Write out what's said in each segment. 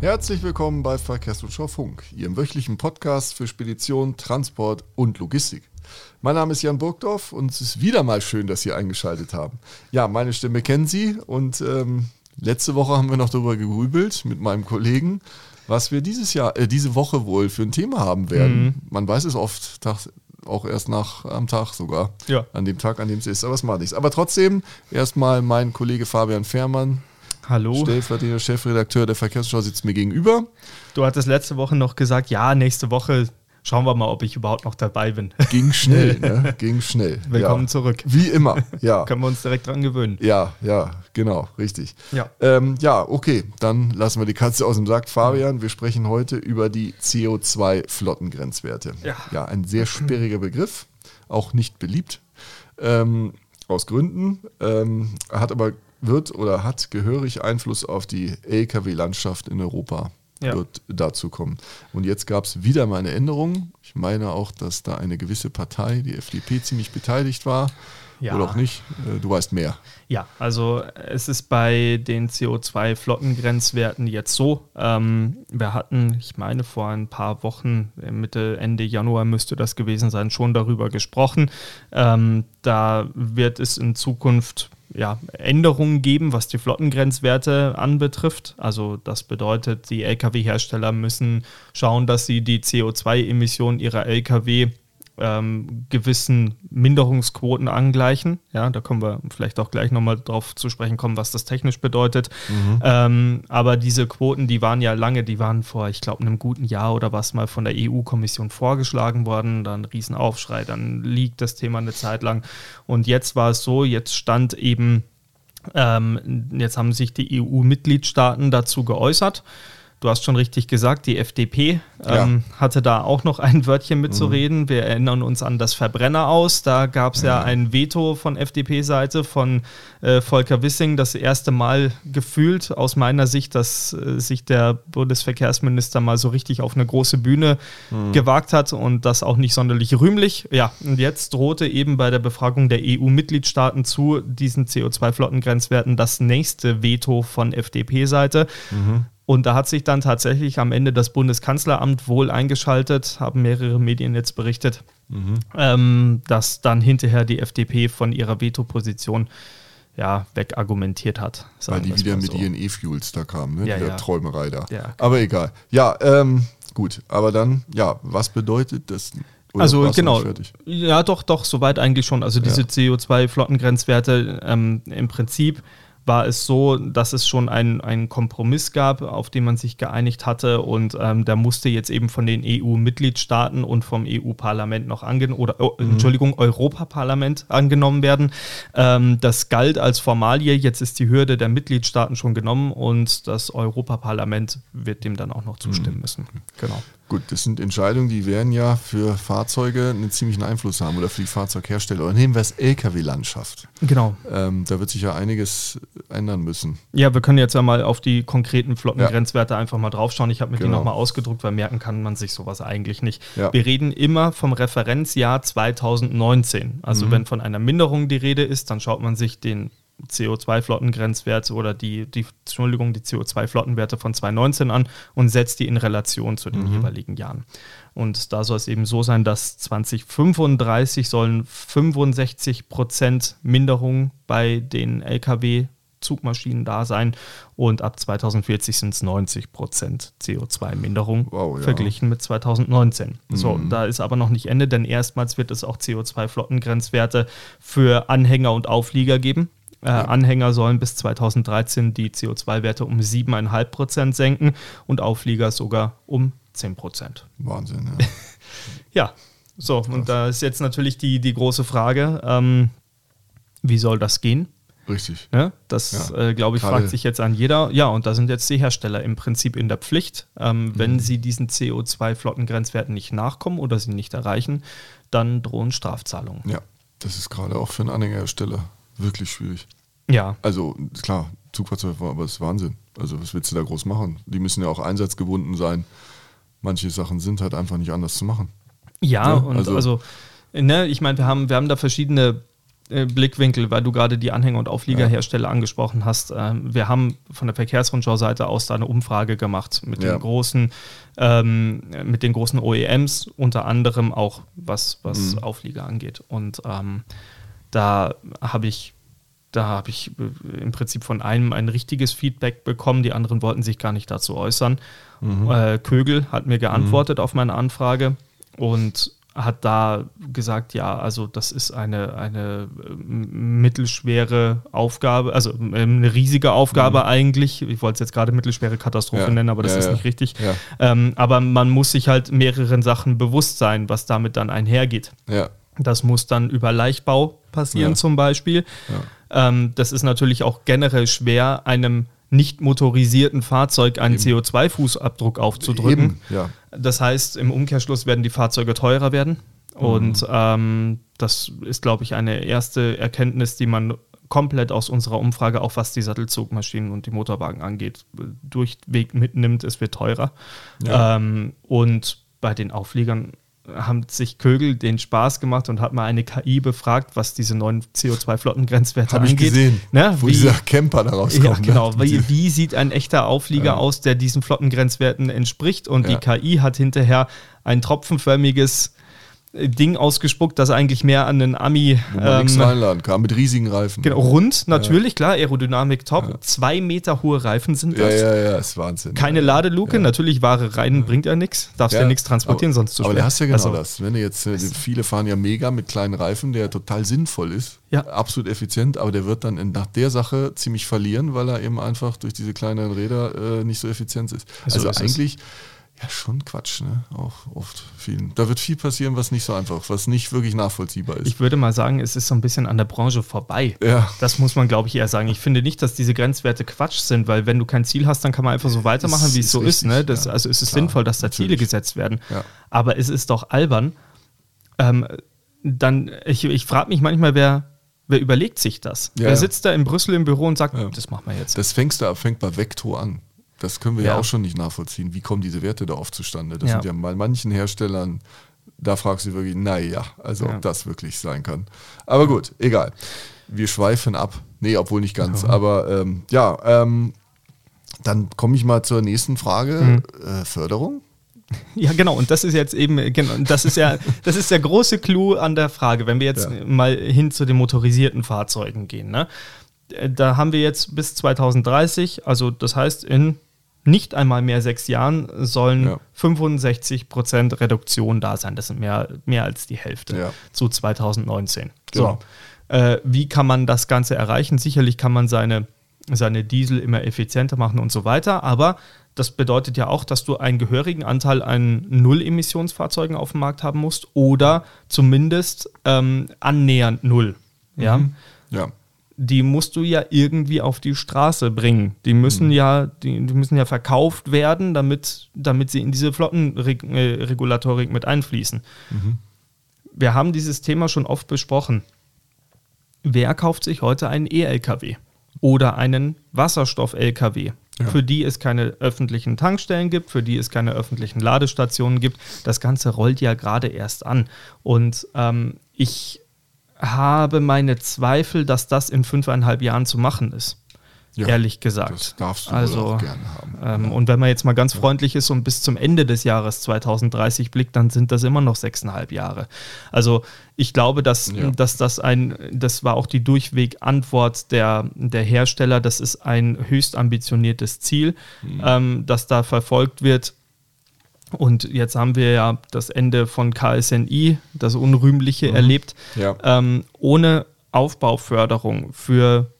Herzlich willkommen bei Verkehrsrundschau Funk, Ihrem wöchentlichen Podcast für Spedition, Transport und Logistik. Mein Name ist Jan Burgdorf und es ist wieder mal schön, dass Sie eingeschaltet haben. Ja, meine Stimme kennen Sie und ähm, letzte Woche haben wir noch darüber gegrübelt mit meinem Kollegen, was wir dieses Jahr, äh, diese Woche wohl für ein Thema haben werden. Mhm. Man weiß es oft auch erst nach am Tag sogar. Ja. An dem Tag, an dem es ist. Aber es macht nichts. Aber trotzdem erstmal mein Kollege Fabian Fährmann. Hallo. Stellvertretender Chefredakteur der Verkehrsschau sitzt mir gegenüber. Du hattest letzte Woche noch gesagt, ja, nächste Woche Schauen wir mal, ob ich überhaupt noch dabei bin. Ging schnell, ne? Ging schnell. Willkommen ja. zurück. Wie immer, ja. Können wir uns direkt dran gewöhnen. Ja, ja, genau, richtig. Ja. Ähm, ja, okay, dann lassen wir die Katze aus dem Sack. Fabian, wir sprechen heute über die CO2-Flottengrenzwerte. Ja. Ja, ein sehr sperriger Begriff, auch nicht beliebt. Ähm, aus Gründen. Ähm, hat aber wird oder hat gehörig Einfluss auf die Lkw-Landschaft in Europa ja. wird dazu kommen. Und jetzt gab es wieder mal eine Änderung. Ich meine auch, dass da eine gewisse Partei, die FDP, ziemlich beteiligt war. Ja. Oder auch nicht. Äh, du weißt mehr. Ja, also es ist bei den CO2-Flottengrenzwerten jetzt so. Ähm, wir hatten, ich meine, vor ein paar Wochen, äh, Mitte, Ende Januar müsste das gewesen sein, schon darüber gesprochen. Ähm, da wird es in Zukunft ja, Änderungen geben, was die Flottengrenzwerte anbetrifft. Also das bedeutet, die Lkw-Hersteller müssen schauen, dass sie die CO2-Emissionen ihrer Lkw ähm, gewissen Minderungsquoten angleichen. Ja, da kommen wir vielleicht auch gleich nochmal drauf zu sprechen kommen, was das technisch bedeutet. Mhm. Ähm, aber diese Quoten, die waren ja lange, die waren vor, ich glaube, einem guten Jahr oder was mal von der EU-Kommission vorgeschlagen worden. Dann Riesenaufschrei, dann liegt das Thema eine Zeit lang. Und jetzt war es so, jetzt stand eben, ähm, jetzt haben sich die EU-Mitgliedstaaten dazu geäußert. Du hast schon richtig gesagt, die FDP ähm, ja. hatte da auch noch ein Wörtchen mitzureden. Mhm. Wir erinnern uns an das Verbrenner aus. Da gab es ja. ja. ein Veto von FDP-Seite von äh, Volker Wissing. Das erste Mal gefühlt aus meiner Sicht, dass äh, sich der Bundesverkehrsminister mal so richtig auf eine große Bühne mhm. gewagt hat und das auch nicht sonderlich rühmlich. Ja, und jetzt drohte eben bei der Befragung der EU-Mitgliedstaaten zu diesen CO2-Flottengrenzwerten das nächste Veto von FDP-Seite. Mhm. Und da hat sich dann tatsächlich am Ende das Bundeskanzleramt wohl eingeschaltet, haben mehrere Medien jetzt berichtet, mhm. ähm, dass dann hinterher die FDP von ihrer Veto-Position ja, wegargumentiert hat. Weil die wieder mit so. ihren E-Fuels da kamen, ne? Ja, ja. Träumerei da. Ja, aber egal. Ja, ähm, gut. Aber dann, ja, was bedeutet das? Oder also genau, ja doch, doch, soweit eigentlich schon. Also diese CO2-Flottengrenzwerte ähm, im Prinzip war es so, dass es schon einen Kompromiss gab, auf den man sich geeinigt hatte und ähm, der musste jetzt eben von den EU-Mitgliedstaaten und vom EU-Parlament noch angenommen oder oh, mhm. Entschuldigung, Europaparlament angenommen werden. Ähm, das galt als Formalie, jetzt ist die Hürde der Mitgliedstaaten schon genommen und das Europaparlament wird dem dann auch noch zustimmen mhm. müssen. Genau. Gut, das sind Entscheidungen, die werden ja für Fahrzeuge einen ziemlichen Einfluss haben oder für die Fahrzeughersteller. Oder nehmen wir es Lkw-Landschaft. Genau. Ähm, da wird sich ja einiges ändern müssen. Ja, wir können jetzt ja mal auf die konkreten Flottengrenzwerte ja. einfach mal draufschauen. Ich habe mir genau. die nochmal ausgedruckt, weil merken kann man sich sowas eigentlich nicht. Ja. Wir reden immer vom Referenzjahr 2019. Also mhm. wenn von einer Minderung die Rede ist, dann schaut man sich den CO2-Flottengrenzwerte oder die, die, Entschuldigung, die CO2-Flottenwerte von 2019 an und setzt die in Relation zu den mhm. jeweiligen Jahren. Und da soll es eben so sein, dass 2035 sollen 65 Prozent Minderung bei den Lkw Zugmaschinen da sein und ab 2040 sind es 90 Prozent CO2-Minderung wow, ja. verglichen mit 2019. Mhm. So, da ist aber noch nicht Ende, denn erstmals wird es auch CO2-Flottengrenzwerte für Anhänger und Auflieger geben. Äh. Anhänger sollen bis 2013 die CO2-Werte um 7,5 Prozent senken und Auflieger sogar um 10 Prozent. Wahnsinn, ja. ja, so, Krass. und da ist jetzt natürlich die, die große Frage, ähm, wie soll das gehen? Richtig. Ja, das, ja. äh, glaube ich, Gerade fragt sich jetzt an jeder. Ja, und da sind jetzt die Hersteller im Prinzip in der Pflicht. Ähm, mhm. Wenn sie diesen CO2-Flottengrenzwerten nicht nachkommen oder sie nicht erreichen, dann drohen Strafzahlungen. Ja, das ist gerade auch für einen Anhängerhersteller wirklich schwierig. Ja. Also klar, Zugfahrzeuge, aber das ist Wahnsinn. Also was willst du da groß machen? Die müssen ja auch einsatzgebunden sein. Manche Sachen sind halt einfach nicht anders zu machen. Ja, ja? und also, also ne, ich meine, wir haben, wir haben da verschiedene äh, Blickwinkel, weil du gerade die Anhänger- und Aufliegerhersteller ja. angesprochen hast. Ähm, wir haben von der Verkehrsrundschau-Seite aus da eine Umfrage gemacht mit ja. den großen, ähm, mit den großen OEMs, unter anderem auch was, was mhm. Auflieger angeht. Und ähm, da habe ich da habe ich äh, im Prinzip von einem ein richtiges Feedback bekommen. Die anderen wollten sich gar nicht dazu äußern. Mhm. Äh, Kögel hat mir geantwortet mhm. auf meine Anfrage und hat da gesagt, ja, also das ist eine, eine äh, mittelschwere Aufgabe, also ähm, eine riesige Aufgabe mhm. eigentlich. Ich wollte es jetzt gerade mittelschwere Katastrophe ja. nennen, aber das ja, ist ja. nicht richtig. Ähm, aber man muss sich halt mehreren Sachen bewusst sein, was damit dann einhergeht. Das muss dann über Leichtbau passieren zum Beispiel. Ähm, das ist natürlich auch generell schwer, einem nicht motorisierten Fahrzeug einen CO2-Fußabdruck aufzudrücken. Ja. Das heißt, im Umkehrschluss werden die Fahrzeuge teurer werden. Mhm. Und ähm, das ist, glaube ich, eine erste Erkenntnis, die man komplett aus unserer Umfrage, auch was die Sattelzugmaschinen und die Motorwagen angeht, durchweg mitnimmt. Es wird teurer. Ja. Ähm, und bei den Aufliegern haben sich Kögel den Spaß gemacht und hat mal eine KI befragt, was diese neuen CO2-Flottengrenzwerte angeht. Habe ich gesehen, ne? wo wie, dieser Camper da rauskommt. Ja, ne? genau. Ne? Wie, wie, sieht ein echter Auflieger ja. aus, der diesen Flottengrenzwerten entspricht? Und ja. die KI hat hinterher ein tropfenförmiges Ding ausgespuckt, das eigentlich mehr an den Ami. Wo man ähm, nichts reinladen kann, mit riesigen Reifen. Genau, rund, natürlich, ja. klar, Aerodynamik top. Ja. Zwei Meter hohe Reifen sind das. Ja, ja, ja, ist Wahnsinn. Keine Ladeluke, natürlich Ware rein bringt ja nichts. Darfst ja, nichts transportieren, aber, sonst zu schwer. Aber du hast ja genau also, das. Wenn du jetzt, äh, viele fahren ja mega mit kleinen Reifen, der total sinnvoll ist. Ja. Absolut effizient, aber der wird dann in, nach der Sache ziemlich verlieren, weil er eben einfach durch diese kleinen Räder äh, nicht so effizient ist. Also, also eigentlich. Es ja, schon Quatsch, ne? Auch oft vielen. Da wird viel passieren, was nicht so einfach, was nicht wirklich nachvollziehbar ist. Ich würde mal sagen, es ist so ein bisschen an der Branche vorbei. Ja. Das muss man, glaube ich, eher sagen. Ich finde nicht, dass diese Grenzwerte Quatsch sind, weil wenn du kein Ziel hast, dann kann man einfach so weitermachen, wie es so richtig, ist. Ne? Das, ja. Also es ist Klar, sinnvoll, dass da natürlich. Ziele gesetzt werden. Ja. Aber es ist doch albern. Ähm, dann, ich, ich frage mich manchmal, wer, wer überlegt sich das? Ja. Wer sitzt da in Brüssel im Büro und sagt, das machen wir jetzt? Das fängst du, fängt bei Vector an. Das können wir ja. ja. auch schon nicht nachvollziehen. Wie kommen diese Werte da oft zustande? Das ja. sind ja bei manchen Herstellern, da fragst du wirklich, naja, also ja. ob das wirklich sein kann. Aber gut, egal. Wir schweifen ab. Nee, obwohl nicht ganz. Aber ähm, ja, ähm, dann komme ich mal zur nächsten Frage. Mhm. Äh, Förderung? Ja, genau. Und das ist jetzt eben, genau, das ist ja, das ist der große Clou an der Frage, wenn wir jetzt mal hin zu den motorisierten Fahrzeugen gehen. Ne? Äh, da haben wir jetzt bis 2030, also das heißt in nicht einmal mehr sechs Jahren sollen ja. 65 Prozent Reduktion da sein. Das sind mehr, mehr als die Hälfte ja. zu 2019. Genau. So, äh, wie kann man das Ganze erreichen? Sicherlich kann man seine, seine Diesel immer effizienter machen und so weiter, aber das bedeutet ja auch, dass du einen gehörigen Anteil an Null-Emissionsfahrzeugen auf dem Markt haben musst oder zumindest ähm, annähernd null. Ja. Mhm. ja die musst du ja irgendwie auf die Straße bringen. Die müssen mhm. ja, die, die, müssen ja verkauft werden, damit, damit sie in diese Flottenregulatorik mit einfließen. Mhm. Wir haben dieses Thema schon oft besprochen. Wer kauft sich heute einen E-LKW oder einen Wasserstoff-LKW? Ja. für die es keine öffentlichen Tankstellen gibt, für die es keine öffentlichen Ladestationen gibt. Das Ganze rollt ja gerade erst an. Und ähm, ich habe meine Zweifel, dass das in fünfeinhalb Jahren zu machen ist. Ja, ehrlich gesagt. Das darfst du also, auch gerne haben. Ähm, Und wenn man jetzt mal ganz ja. freundlich ist und bis zum Ende des Jahres 2030 blickt, dann sind das immer noch sechseinhalb Jahre. Also ich glaube, dass, ja. dass das ein, das war auch die Durchweg-Antwort der, der Hersteller, das ist ein höchst ambitioniertes Ziel, mhm. ähm, das da verfolgt wird. Und jetzt haben wir ja das Ende von KSNI, das Unrühmliche, mhm. erlebt. Ja. Ähm, ohne Aufbauförderung für,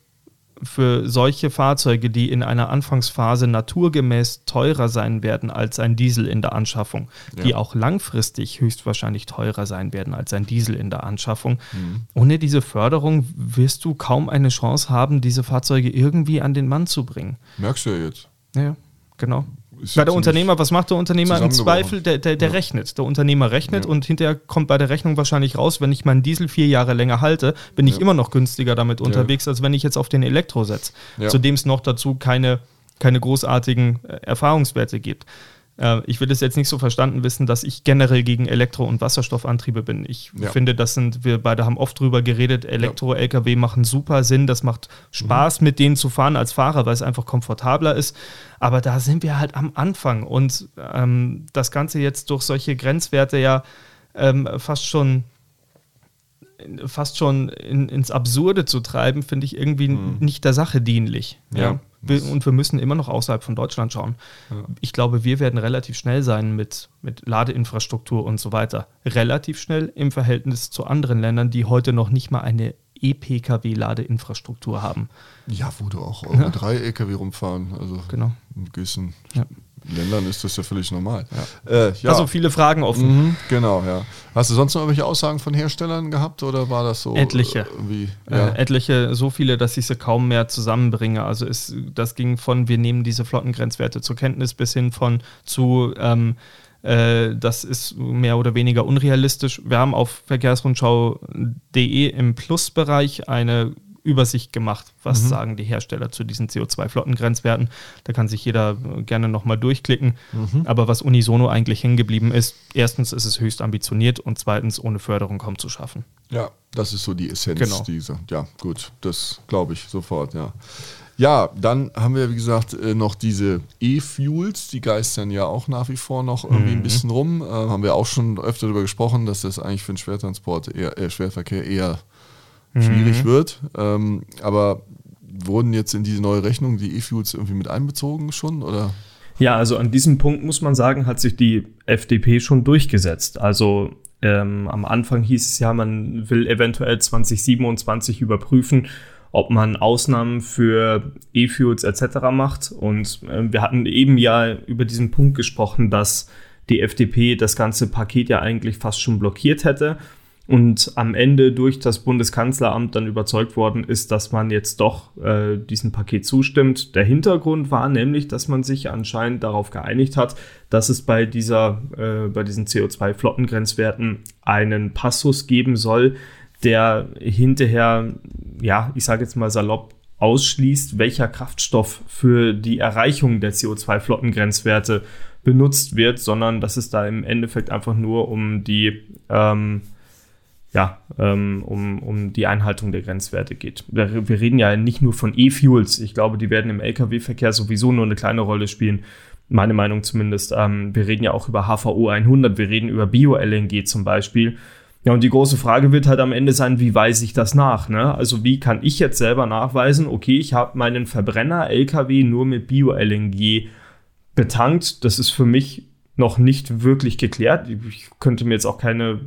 für solche Fahrzeuge, die in einer Anfangsphase naturgemäß teurer sein werden als ein Diesel in der Anschaffung, ja. die auch langfristig höchstwahrscheinlich teurer sein werden als ein Diesel in der Anschaffung. Mhm. Ohne diese Förderung wirst du kaum eine Chance haben, diese Fahrzeuge irgendwie an den Mann zu bringen. Merkst du ja jetzt. Ja, genau. Weil der Unternehmer, was macht der Unternehmer im Zweifel? Der, der, der ja. rechnet. Der Unternehmer rechnet ja. und hinterher kommt bei der Rechnung wahrscheinlich raus, wenn ich meinen Diesel vier Jahre länger halte, bin ich immer noch günstiger damit unterwegs, als wenn ich jetzt auf den Elektro setze. Zudem es noch dazu keine, keine großartigen äh, Erfahrungswerte gibt. Äh, ich will es jetzt nicht so verstanden wissen, dass ich generell gegen Elektro- und Wasserstoffantriebe bin. Ich ja. finde, das sind, wir beide haben oft drüber geredet, Elektro-Lkw machen super Sinn, das macht Spaß, mhm. mit denen zu fahren als Fahrer, weil es einfach komfortabler ist. Aber da sind wir halt am Anfang und ähm, das Ganze jetzt durch solche Grenzwerte ja ähm, fast schon fast schon in, ins Absurde zu treiben, finde ich irgendwie mhm. nicht der Sache dienlich. Ja. ja. Und wir müssen immer noch außerhalb von Deutschland schauen. Ja. Ich glaube, wir werden relativ schnell sein mit, mit Ladeinfrastruktur und so weiter. Relativ schnell im Verhältnis zu anderen Ländern, die heute noch nicht mal eine E-Pkw-Ladeinfrastruktur haben. Ja, wo du auch Euro ja. 3 Lkw rumfahren. Also genau. gewissen ja. Ländern ist das ja völlig normal. Ja. Äh, ja. Also viele Fragen offen. Mhm, genau, ja. Hast du sonst noch irgendwelche Aussagen von Herstellern gehabt oder war das so? Etliche. Äh, ja. äh, etliche, so viele, dass ich sie kaum mehr zusammenbringe. Also ist, das ging von, wir nehmen diese Flottengrenzwerte zur Kenntnis bis hin von zu, ähm, äh, das ist mehr oder weniger unrealistisch. Wir haben auf verkehrsrundschau.de im Plusbereich eine Übersicht gemacht, was mhm. sagen die Hersteller zu diesen CO2-Flottengrenzwerten. Da kann sich jeder gerne nochmal durchklicken. Mhm. Aber was unisono eigentlich hängen geblieben ist, erstens ist es höchst ambitioniert und zweitens ohne Förderung kaum zu schaffen. Ja, das ist so die Essenz genau. dieser. Ja, gut, das glaube ich sofort, ja. Ja, dann haben wir, wie gesagt, äh, noch diese E-Fuels, die geistern ja auch nach wie vor noch irgendwie mhm. ein bisschen rum. Äh, haben wir auch schon öfter darüber gesprochen, dass das eigentlich für den Schwertransport, eher, äh, Schwerverkehr eher schwierig mhm. wird. Ähm, aber wurden jetzt in diese neue Rechnung die E-Fuels irgendwie mit einbezogen schon oder? Ja, also an diesem Punkt muss man sagen, hat sich die FDP schon durchgesetzt. Also ähm, am Anfang hieß es ja, man will eventuell 2027 überprüfen, ob man Ausnahmen für E-Fuels etc. macht. Und äh, wir hatten eben ja über diesen Punkt gesprochen, dass die FDP das ganze Paket ja eigentlich fast schon blockiert hätte und am Ende durch das Bundeskanzleramt dann überzeugt worden ist, dass man jetzt doch äh, diesem Paket zustimmt. Der Hintergrund war nämlich, dass man sich anscheinend darauf geeinigt hat, dass es bei dieser, äh, bei diesen CO2-Flottengrenzwerten einen Passus geben soll, der hinterher, ja, ich sage jetzt mal salopp, ausschließt, welcher Kraftstoff für die Erreichung der CO2-Flottengrenzwerte benutzt wird, sondern dass es da im Endeffekt einfach nur um die ähm, ja, ähm, um, um die Einhaltung der Grenzwerte geht. Wir reden ja nicht nur von E-Fuels. Ich glaube, die werden im Lkw-Verkehr sowieso nur eine kleine Rolle spielen. Meine Meinung zumindest. Ähm, wir reden ja auch über HVO 100. Wir reden über Bio-LNG zum Beispiel. Ja, und die große Frage wird halt am Ende sein, wie weise ich das nach? Ne? Also wie kann ich jetzt selber nachweisen, okay, ich habe meinen Verbrenner LKW nur mit Bio-LNG betankt. Das ist für mich noch nicht wirklich geklärt. Ich könnte mir jetzt auch keine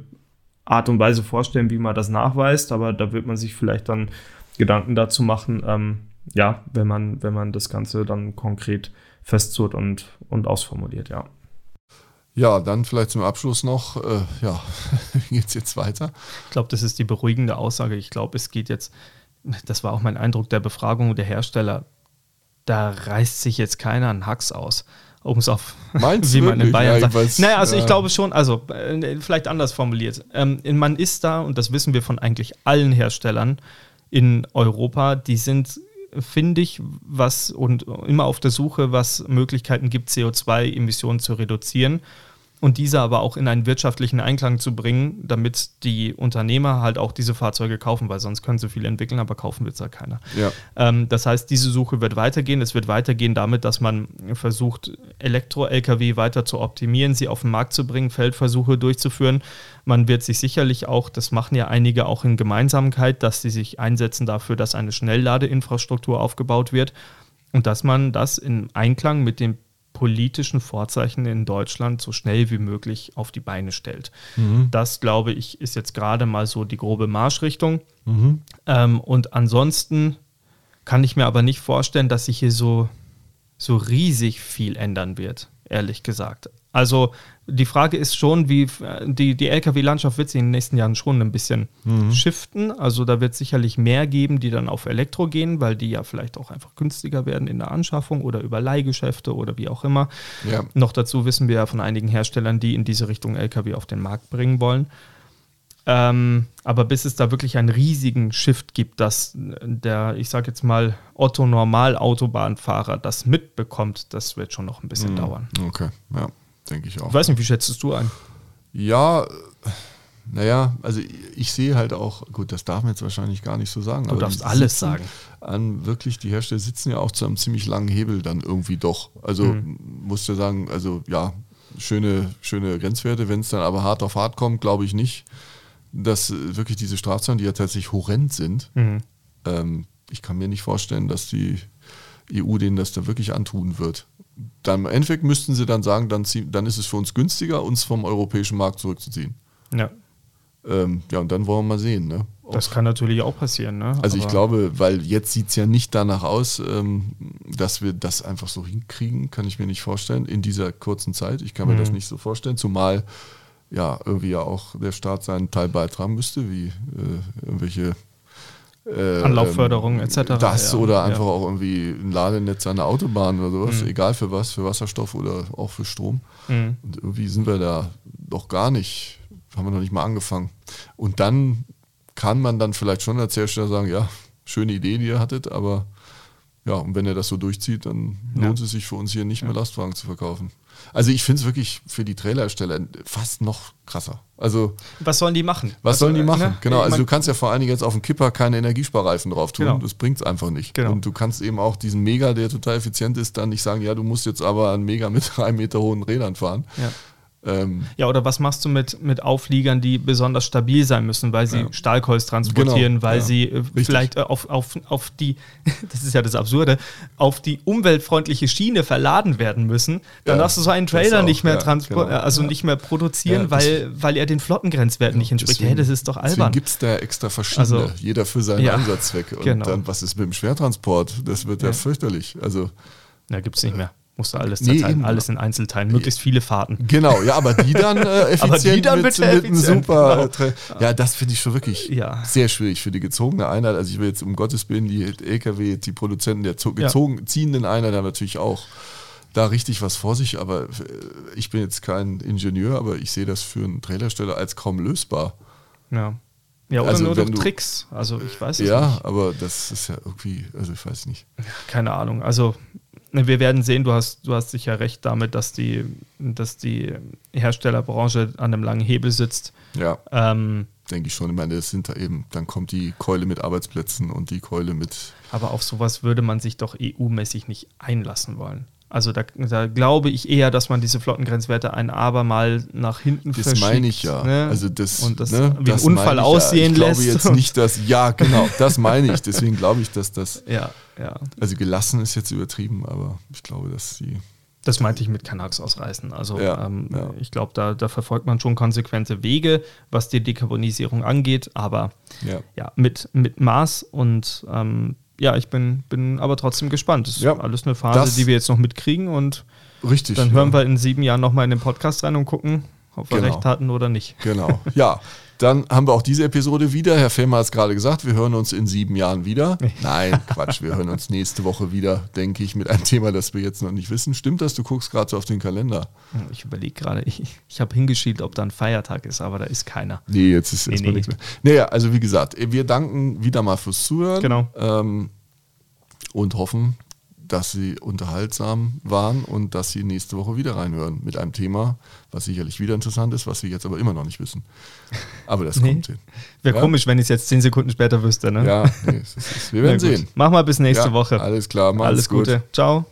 Art und Weise vorstellen, wie man das nachweist, aber da wird man sich vielleicht dann Gedanken dazu machen, ähm, ja, wenn man, wenn man das Ganze dann konkret festzurrt und, und ausformuliert, ja. Ja, dann vielleicht zum Abschluss noch, äh, ja, wie geht es jetzt weiter? Ich glaube, das ist die beruhigende Aussage. Ich glaube, es geht jetzt, das war auch mein Eindruck der Befragung der Hersteller, da reißt sich jetzt keiner einen Hacks aus um es auf, Meinst wie man in Bayern ja, sagt. Weiß, naja, also ja. ich glaube schon, also äh, vielleicht anders formuliert. Ähm, man ist da, und das wissen wir von eigentlich allen Herstellern in Europa, die sind, finde ich, was und immer auf der Suche, was Möglichkeiten gibt, CO2-Emissionen zu reduzieren und diese aber auch in einen wirtschaftlichen Einklang zu bringen, damit die Unternehmer halt auch diese Fahrzeuge kaufen, weil sonst können sie viel entwickeln, aber kaufen wird es ja keiner. Ja. Ähm, das heißt, diese Suche wird weitergehen. Es wird weitergehen damit, dass man versucht, Elektro-Lkw weiter zu optimieren, sie auf den Markt zu bringen, Feldversuche durchzuführen. Man wird sich sicherlich auch, das machen ja einige auch in Gemeinsamkeit, dass sie sich einsetzen dafür, dass eine Schnellladeinfrastruktur aufgebaut wird und dass man das in Einklang mit dem politischen Vorzeichen in Deutschland so schnell wie möglich auf die Beine stellt. Mhm. Das, glaube ich, ist jetzt gerade mal so die grobe Marschrichtung. Mhm. Ähm, und ansonsten kann ich mir aber nicht vorstellen, dass sich hier so, so riesig viel ändern wird, ehrlich gesagt. Also die Frage ist schon, wie die, die Lkw-Landschaft wird sich in den nächsten Jahren schon ein bisschen mhm. shiften. Also da wird es sicherlich mehr geben, die dann auf Elektro gehen, weil die ja vielleicht auch einfach günstiger werden in der Anschaffung oder über Leihgeschäfte oder wie auch immer. Ja. Noch dazu wissen wir ja von einigen Herstellern, die in diese Richtung Lkw auf den Markt bringen wollen. Ähm, aber bis es da wirklich einen riesigen Shift gibt, dass der, ich sage jetzt mal, Otto-Normal-Autobahnfahrer das mitbekommt, das wird schon noch ein bisschen mhm. dauern. Okay, ja, denke ich auch. Ich weiß nicht, wie schätzt du ein? Ja, naja, also ich sehe halt auch, gut, das darf man jetzt wahrscheinlich gar nicht so sagen. Du darfst alles sagen. An wirklich, die Hersteller sitzen ja auch zu einem ziemlich langen Hebel dann irgendwie doch. Also mhm. musst du sagen, also ja, schöne, schöne Grenzwerte, wenn es dann aber hart auf hart kommt, glaube ich nicht dass äh, wirklich diese Strafzahlen, die ja tatsächlich horrend sind, mhm. ähm, ich kann mir nicht vorstellen, dass die EU denen das da wirklich antun wird. Dann im Endeffekt müssten sie dann sagen, dann, dann ist es für uns günstiger, uns vom europäischen Markt zurückzuziehen. Ja. Ähm, ja, und dann wollen wir mal sehen. Ne? Das kann natürlich auch passieren. Ne? Also Aber ich glaube, weil jetzt sieht es ja nicht danach aus, ähm, dass wir das einfach so hinkriegen, kann ich mir nicht vorstellen, in dieser kurzen Zeit. Ich kann mir mhm. das nicht so vorstellen, zumal ja irgendwie ja auch der Staat seinen Teil beitragen müsste, wie äh, irgendwelche äh, Anlaufförderung ähm, etc. Das ja, oder einfach ja. auch irgendwie ein Ladenetz an der Autobahn oder sowas, mhm. egal für was, für Wasserstoff oder auch für Strom. Mhm. Und irgendwie sind wir da doch gar nicht, haben wir noch nicht mal angefangen. Und dann kann man dann vielleicht schon als Hersteller sagen, ja, schöne Idee, die ihr hattet, aber ja, und wenn er das so durchzieht, dann ja. lohnt es sich für uns hier nicht mehr Lastwagen zu verkaufen. Also ich finde es wirklich für die Trailersteller fast noch krasser. Also was sollen die machen? Was also, sollen die machen? Ne? Genau. Also du kannst ja vor allen Dingen jetzt auf dem Kipper keine Energiesparreifen drauf tun. Genau. Das bringt es einfach nicht. Genau. Und du kannst eben auch diesen Mega, der total effizient ist, dann nicht sagen, ja, du musst jetzt aber einen Mega mit drei Meter hohen Rädern fahren. Ja. Ähm, ja, oder was machst du mit, mit Aufliegern, die besonders stabil sein müssen, weil sie ja. Stahlkolz transportieren, genau, weil ja, sie äh, vielleicht äh, auf, auf, auf die, das ist ja das Absurde, auf die umweltfreundliche Schiene verladen werden müssen, dann ja, darfst du so einen Trailer auch, nicht mehr transportieren, genau, also nicht mehr produzieren, weil, weil er den Flottengrenzwerten nicht entspricht. Deswegen, hey, das ist doch albern. gibt es da extra verschiedene, also, jeder für seinen Einsatzzweck. Und genau. dann, was ist mit dem Schwertransport? Das wird ja, fürchterlich. Also, da gibt es nicht mehr. Musst du alles nee, zerteilen, alles in Einzelteilen, möglichst viele Fahrten. Genau, ja, aber die dann äh, effizient die dann mit, mit einem super. Genau. Ja, das finde ich schon wirklich ja. sehr schwierig für die gezogene Einheit. Also ich will jetzt um Gottes Willen die LKW, die Produzenten der gezogen, ja. ziehenden Einheit haben natürlich auch da richtig was vor sich, aber äh, ich bin jetzt kein Ingenieur, aber ich sehe das für einen Trailersteller als kaum lösbar. Ja. Ja, oder also nur durch du, Tricks. Also ich weiß es ja, nicht. Ja, aber das ist ja irgendwie, also ich weiß nicht. Keine Ahnung. Also wir werden sehen, du hast, du hast sicher recht damit, dass die, dass die Herstellerbranche an einem langen Hebel sitzt. Ja. Ähm, Denke ich schon. Ich meine, es sind da eben, dann kommt die Keule mit Arbeitsplätzen und die Keule mit. Aber auf sowas würde man sich doch EU-mäßig nicht einlassen wollen. Also da, da, glaube ich eher, dass man diese Flottengrenzwerte ein Aber mal nach hinten das verschiebt. Das meine ich ja. Ne? Also das, und das ne? wie ein Unfall aussehen ja. ich lässt. Ich glaube jetzt nicht, dass, ja genau, das meine ich. Deswegen glaube ich, dass das, ja, ja. also gelassen ist jetzt übertrieben, aber ich glaube, dass die... Das meinte ich mit Kanaks ausreißen. Also ja, ähm, ich glaube, da, da, verfolgt man schon konsequente Wege, was die Dekarbonisierung angeht, aber ja, ja mit, mit Maß und ähm, ja, ich bin, bin aber trotzdem gespannt. Das ist ja, alles eine Phase, die wir jetzt noch mitkriegen und richtig, dann hören ja. wir in sieben Jahren nochmal in den Podcast rein und gucken, ob wir genau. recht hatten oder nicht. Genau. Ja, Dann haben wir auch diese Episode wieder. Herr Fehmer hat es gerade gesagt, wir hören uns in sieben Jahren wieder. Nein, Quatsch, wir hören uns nächste Woche wieder, denke ich, mit einem Thema, das wir jetzt noch nicht wissen. Stimmt das? Du guckst gerade so auf den Kalender. Ich überlege gerade, ich, ich habe hingeschielt, ob da ein Feiertag ist, aber da ist keiner. Nee, jetzt ist nee, erstmal nee. nichts mehr. Naja, also wie gesagt, wir danken wieder mal fürs Zuhören. Genau. Ähm, und hoffen, dass sie unterhaltsam waren und dass sie nächste Woche wieder reinhören mit einem Thema, was sicherlich wieder interessant ist, was sie jetzt aber immer noch nicht wissen. Aber das nee. kommt hin. Wäre ja? komisch, wenn ich es jetzt zehn Sekunden später wüsste, ne? Ja, nee, es ist, wir werden sehen. Mach mal bis nächste ja, Woche. Alles klar, alles gut. Gute. Ciao.